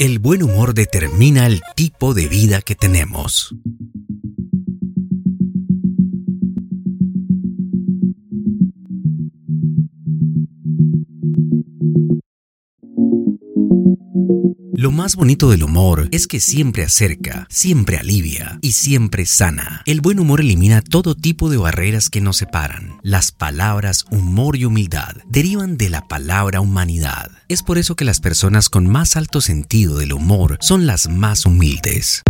El buen humor determina el tipo de vida que tenemos. Lo más bonito del humor es que siempre acerca, siempre alivia y siempre sana. El buen humor elimina todo tipo de barreras que nos separan. Las palabras humor y humildad derivan de la palabra humanidad. Es por eso que las personas con más alto sentido del humor son las más humildes.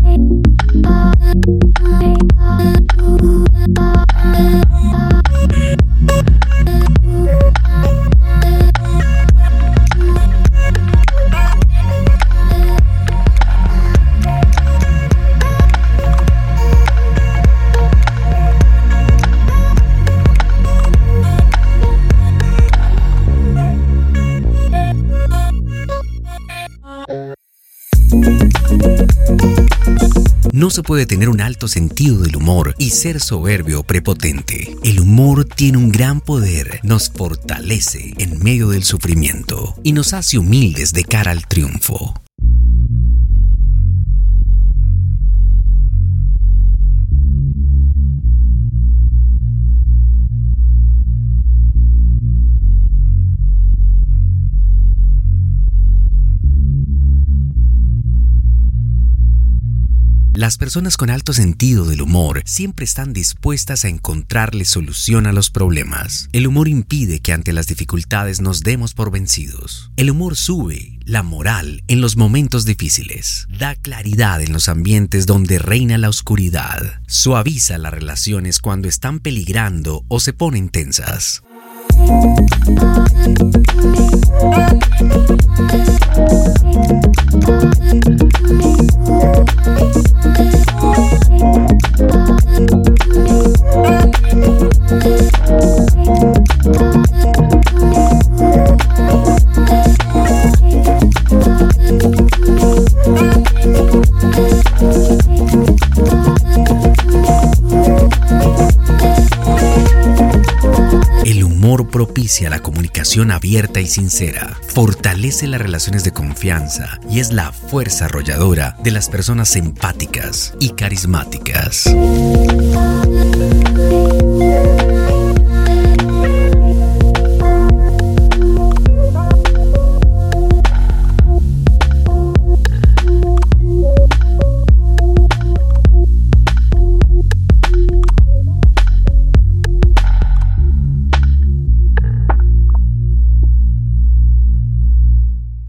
No se puede tener un alto sentido del humor y ser soberbio o prepotente. El humor tiene un gran poder, nos fortalece en medio del sufrimiento y nos hace humildes de cara al triunfo. Las personas con alto sentido del humor siempre están dispuestas a encontrarle solución a los problemas. El humor impide que ante las dificultades nos demos por vencidos. El humor sube la moral en los momentos difíciles, da claridad en los ambientes donde reina la oscuridad, suaviza las relaciones cuando están peligrando o se ponen tensas. Propicia la comunicación abierta y sincera, fortalece las relaciones de confianza y es la fuerza arrolladora de las personas empáticas y carismáticas.